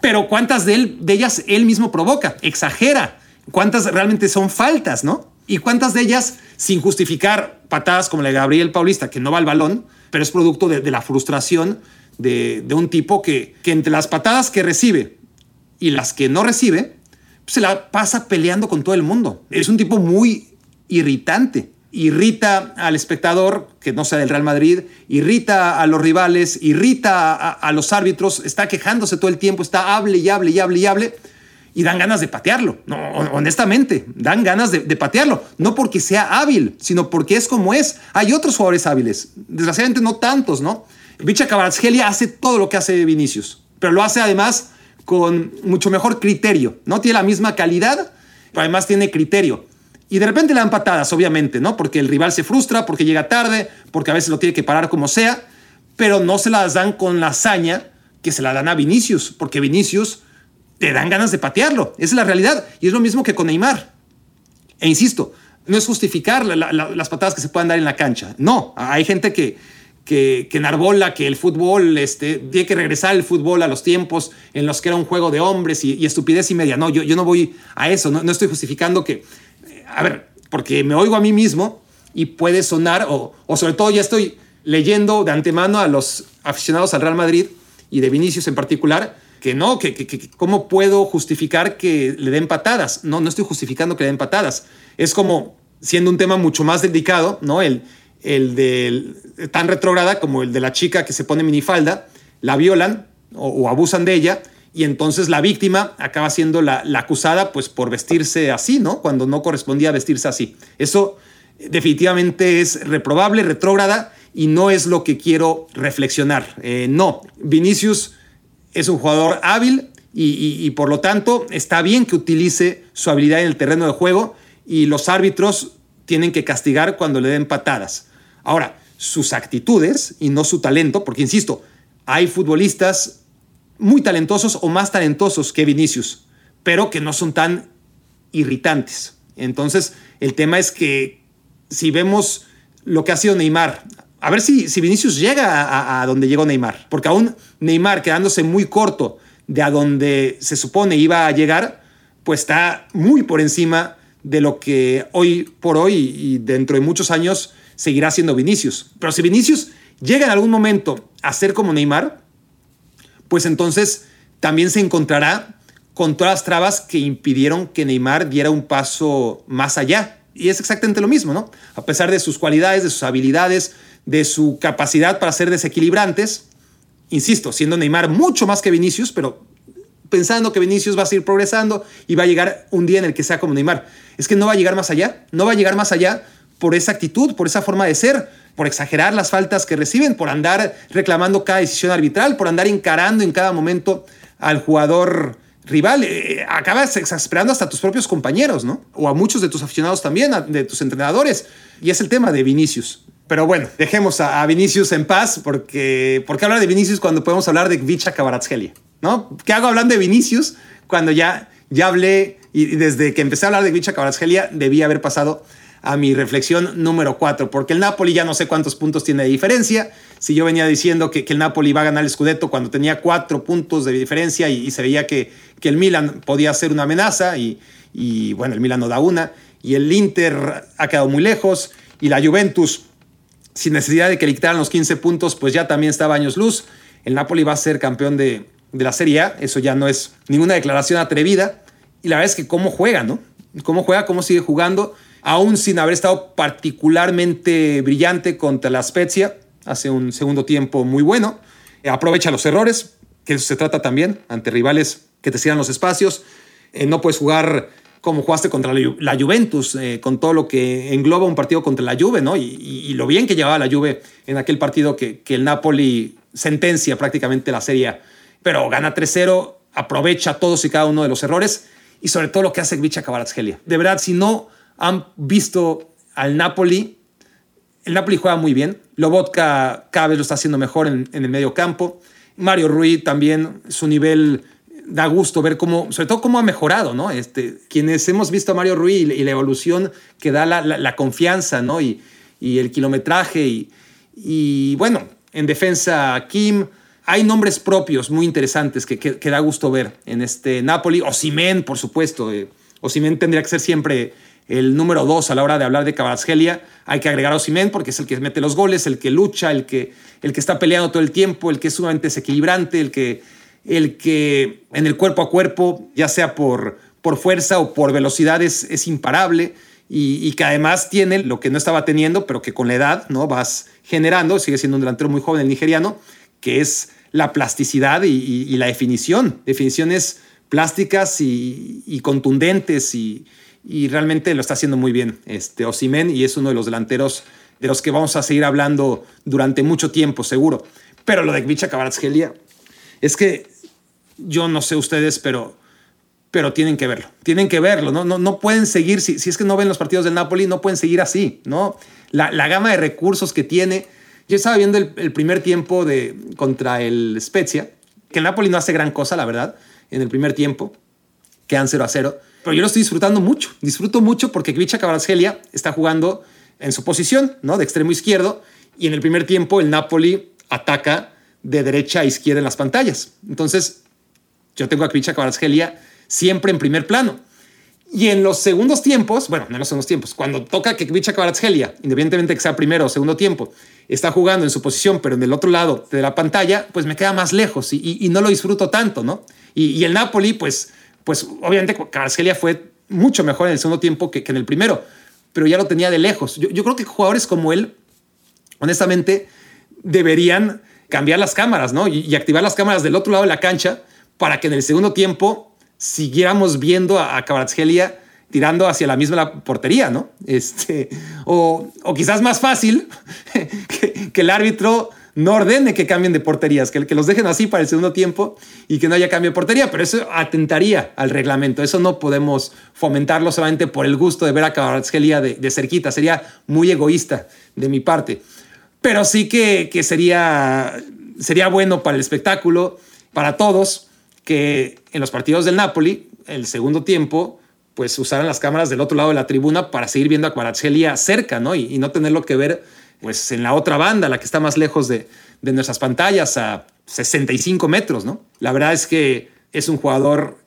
A: Pero ¿cuántas de, ellas él mismo provoca? Exagera. ¿Cuántas realmente son faltas, no? Y cuántas de ellas, sin justificar patadas como la de Gabriel Paulista, que no va al balón, pero es producto de, la frustración de, un tipo que entre las patadas que recibe y las que no recibe, se la pasa peleando con todo el mundo. Es un tipo muy irritante. Irrita al espectador, que no sea del Real Madrid, irrita a los rivales, irrita a, los árbitros, está quejándose todo el tiempo, está hable y hable y hable y hable, y dan ganas de patearlo. No, honestamente, dan ganas de, patearlo. No porque sea hábil, sino porque es como es. Hay otros jugadores hábiles, desgraciadamente no tantos, ¿no? Bicha Cabrazgelia hace todo lo que hace Vinicius, pero lo hace además con mucho mejor criterio, ¿no? Tiene la misma calidad, pero además tiene criterio. Y de repente le dan patadas, obviamente, ¿no? Porque el rival se frustra, porque llega tarde, porque a veces lo tiene que parar como sea, pero no se las dan con la hazaña que se la dan a Vinicius, porque Vinicius te dan ganas de patearlo. Esa es la realidad. Y es lo mismo que con Neymar. E insisto, no es justificar las patadas que se puedan dar en la cancha. No, hay gente que, que, que enarbola que el fútbol, este, tiene que regresar el fútbol a los tiempos en los que era un juego de hombres y, estupidez y media. No, yo, yo no voy a eso, no, estoy justificando que, eh, a ver, porque me oigo a mí mismo y puede sonar, o, o sobre todo ya estoy leyendo de antemano a los aficionados al Real Madrid y de Vinicius en particular, que no, que, que, cómo puedo justificar que le den patadas. No, no estoy justificando que le den patadas. Es como siendo un tema mucho más delicado, ¿no? El, el de tan retrógrada como el de la chica que se pone minifalda, la violan o, abusan de ella y entonces la víctima acaba siendo la, acusada pues por vestirse así, ¿no? Cuando no correspondía vestirse así. Eso definitivamente es reprobable, retrógrada y no es lo que quiero reflexionar. Eh, no, Vinicius es un jugador hábil y, y por lo tanto está bien que utilice su habilidad en el terreno de juego y los árbitros tienen que castigar cuando le den patadas. Ahora, sus actitudes y no su talento, porque insisto, hay futbolistas muy talentosos o más talentosos que Vinicius, pero que no son tan irritantes. Entonces, el tema es que si vemos lo que ha sido Neymar, a ver si, si Vinicius llega a, a, donde llegó Neymar, porque aún Neymar quedándose muy corto de a donde se supone iba a llegar, pues está muy por encima de lo que hoy por hoy y dentro de muchos años seguirá siendo Vinicius. Pero si Vinicius llega en algún momento a ser como Neymar, pues entonces también se encontrará con todas las trabas que impidieron que Neymar diera un paso más allá. Y es exactamente lo mismo, ¿no? A pesar de sus cualidades, de sus habilidades, de su capacidad para ser desequilibrantes, insisto, siendo Neymar mucho más que Vinicius, pero pensando que Vinicius va a seguir progresando y va a llegar un día en el que sea como Neymar. Es que no va a llegar más allá, no va a llegar más allá por esa actitud, por esa forma de ser, por exagerar las faltas que reciben, por andar reclamando cada decisión arbitral, por andar encarando en cada momento al jugador rival. Eh, eh, acabas exasperando hasta a tus propios compañeros, ¿no? O a muchos de tus aficionados también, de tus entrenadores. Y es el tema de Vinicius. Pero bueno, dejemos a, Vinicius en paz, porque ¿por qué hablar de Vinicius cuando podemos hablar de Vicha Kvaratskhelia? ¿No? ¿Qué hago hablando de Vinicius cuando ya, ya hablé y desde que empecé a hablar de Vicha Kvaratskhelia debía haber pasado a mi reflexión número 4, porque el Napoli ya no sé cuántos puntos tiene de diferencia. Si yo venía diciendo que, el Napoli iba a ganar el Scudetto cuando tenía cuatro puntos de diferencia y, se veía que, que, el Milan podía ser una amenaza y, y, bueno, el Milan no da una. Y el Inter ha quedado muy lejos y la Juventus, sin necesidad de que le quitaran los 15 puntos, pues ya también estaba años luz. El Napoli va a ser campeón de, de la Serie A, eso ya no es ninguna declaración atrevida. Y la verdad es que cómo juega, ¿no? Cómo juega, cómo sigue jugando aún sin haber estado particularmente brillante contra la Spezia, hace un segundo tiempo muy bueno. Aprovecha los errores, que eso se trata también, ante rivales que te cierran los espacios. Eh, no puedes jugar como jugaste contra la, Juventus, eh, con todo lo que engloba un partido contra la Juve, ¿no? Y, lo bien que llevaba la Juve en aquel partido que, que el Napoli sentencia prácticamente la Serie Pero gana 3-0, aprovecha todos y cada uno de los errores y sobre todo lo que hace Gvicha Kvaratskhelia. De verdad, si no han visto al Napoli. El Napoli juega muy bien. Lobotka cada vez lo está haciendo mejor en, el medio campo. Mario Rui también, su nivel da gusto ver cómo, sobre todo cómo ha mejorado, ¿no? Este, quienes hemos visto a Mario Rui y, la evolución que da la, confianza, ¿no? Y, el kilometraje y, bueno, en defensa Kim, hay nombres propios muy interesantes que, que, da gusto ver en este Napoli. Osimen, por supuesto. Eh, Osimen tendría que ser siempre el número dos a la hora de hablar de Cabarazgelia. Hay que agregar a Osimen porque es el que mete los goles, el que lucha, el que, el que está peleando todo el tiempo, el que es sumamente desequilibrante, el que, el que en el cuerpo a cuerpo, ya sea por, por fuerza o por velocidad, es, imparable. Y, que además tiene lo que no estaba teniendo, pero que con la edad ¿no? vas generando, sigue siendo un delantero muy joven el nigeriano, que es la plasticidad y, la definición, definiciones plásticas y, contundentes y, realmente lo está haciendo muy bien este Osimen y es uno de los delanteros de los que vamos a seguir hablando durante mucho tiempo, seguro. Pero lo de Gvicha Kvaratskhelia es que yo no sé ustedes, pero pero tienen que verlo, tienen que verlo, no, no, no pueden seguir, si, si, es que no ven los partidos del Napoli, no pueden seguir así, ¿no? La, la gama de recursos que tiene. Yo estaba viendo el, primer tiempo de, contra el Spezia, que el Napoli no hace gran cosa, la verdad, en el primer tiempo, quedan 0 a 0, pero yo lo estoy disfrutando mucho, disfruto mucho porque Kvicha Kvaratskhelia está jugando en su posición, ¿no? De extremo izquierdo, y en el primer tiempo el Napoli ataca de derecha a izquierda en las pantallas. Entonces, yo tengo a Kvicha Kvaratskhelia siempre en primer plano. Y en los segundos tiempos, bueno, no en los segundos tiempos, cuando toca que Kvicha Kvaratskhelia, independientemente que sea primero o segundo tiempo, está jugando en su posición, pero en el otro lado de la pantalla, pues me queda más lejos y, no lo disfruto tanto, ¿no? Y, el Napoli, pues, pues obviamente Kvaratskhelia fue mucho mejor en el segundo tiempo que, en el primero, pero ya lo tenía de lejos. Yo, creo que jugadores como él, honestamente, deberían cambiar las cámaras, ¿no? Y, activar las cámaras del otro lado de la cancha para que en el segundo tiempo siguiéramos viendo a, a tirando hacia la misma portería, ¿no? Este, o, quizás más fácil que, el árbitro no ordene que cambien de porterías, que, los dejen así para el segundo tiempo y que no haya cambio de portería, pero eso atentaría al reglamento. Eso no podemos fomentarlo solamente por el gusto de ver a Kvaratskhelia de, cerquita. Sería muy egoísta de mi parte. Pero sí que, que sería, sería bueno para el espectáculo, para todos que en los partidos del Napoli, el segundo tiempo, pues usaran las cámaras del otro lado de la tribuna para seguir viendo a Kvaratskhelia cerca, ¿no? Y, no tenerlo que ver, pues, en la otra banda, la que está más lejos de, nuestras pantallas, a 65 metros, ¿no? La verdad es que es un jugador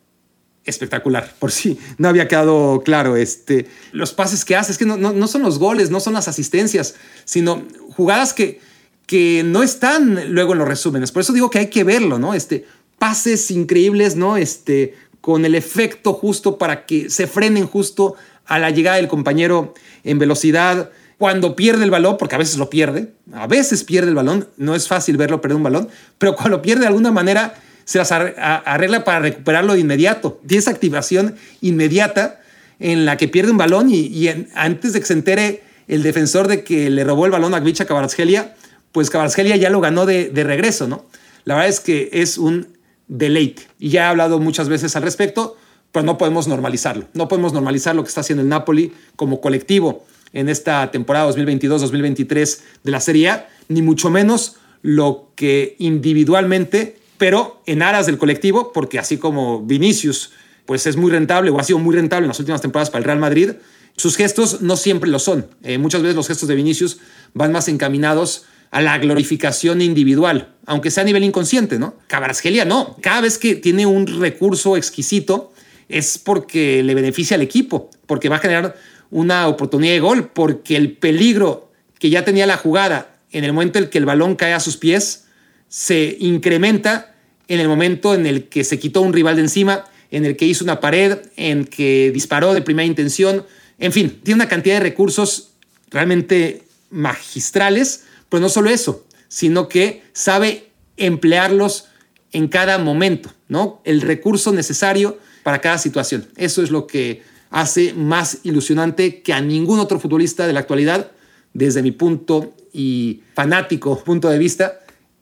A: espectacular, por si no había quedado claro. Este, los pases que hace, es que no, no, son los goles, no son las asistencias, sino jugadas que, que no están luego en los resúmenes. Por eso digo que hay que verlo, ¿no? Este, pases increíbles, ¿no? Este, con el efecto justo para que se frenen justo a la llegada del compañero en velocidad. Cuando pierde el balón, porque a veces lo pierde, a veces pierde el balón, no es fácil verlo perder un balón, pero cuando pierde de alguna manera se las arregla para recuperarlo de inmediato. Tiene esa activación inmediata en la que pierde un balón y, antes de que se entere el defensor de que le robó el balón a Gvicha Kvaratskhelia, pues Kvaratskhelia ya lo ganó de, de regreso, ¿no? La verdad es que es un deleite. Y ya he hablado muchas veces al respecto, pero no podemos normalizarlo. No podemos normalizar lo que está haciendo el Napoli como colectivo en esta temporada 2022-2023 de la Serie A, ni mucho menos lo que individualmente, pero en aras del colectivo, porque así como Vinicius pues es muy rentable o ha sido muy rentable en las últimas temporadas para el Real Madrid, sus gestos no siempre lo son. Eh, muchas veces los gestos de Vinicius van más encaminados a la glorificación individual, aunque sea a nivel inconsciente, ¿no? Cabrasgelia no. Cada vez que tiene un recurso exquisito es porque le beneficia al equipo, porque va a generar una oportunidad de gol, porque el peligro que ya tenía la jugada en el momento en que el balón cae a sus pies se incrementa en el momento en el que se quitó un rival de encima, en el que hizo una pared, en que disparó de primera intención. En fin, tiene una cantidad de recursos realmente magistrales pero no solo eso, sino que sabe emplearlos en cada momento, ¿no? El recurso necesario para cada situación. Eso es lo que hace más ilusionante que a ningún otro futbolista de la actualidad, desde mi punto y fanático punto de vista,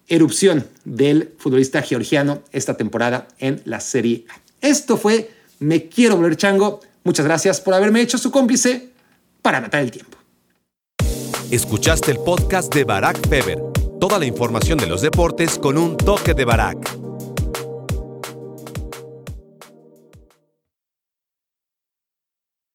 A: erupción del futbolista georgiano esta temporada en la Serie A. Esto fue Me Quiero Volver Chango. Muchas gracias por haberme hecho su cómplice para matar el tiempo.
B: Escuchaste el podcast de Barack Feber. Toda la información de los deportes con un toque de Barack.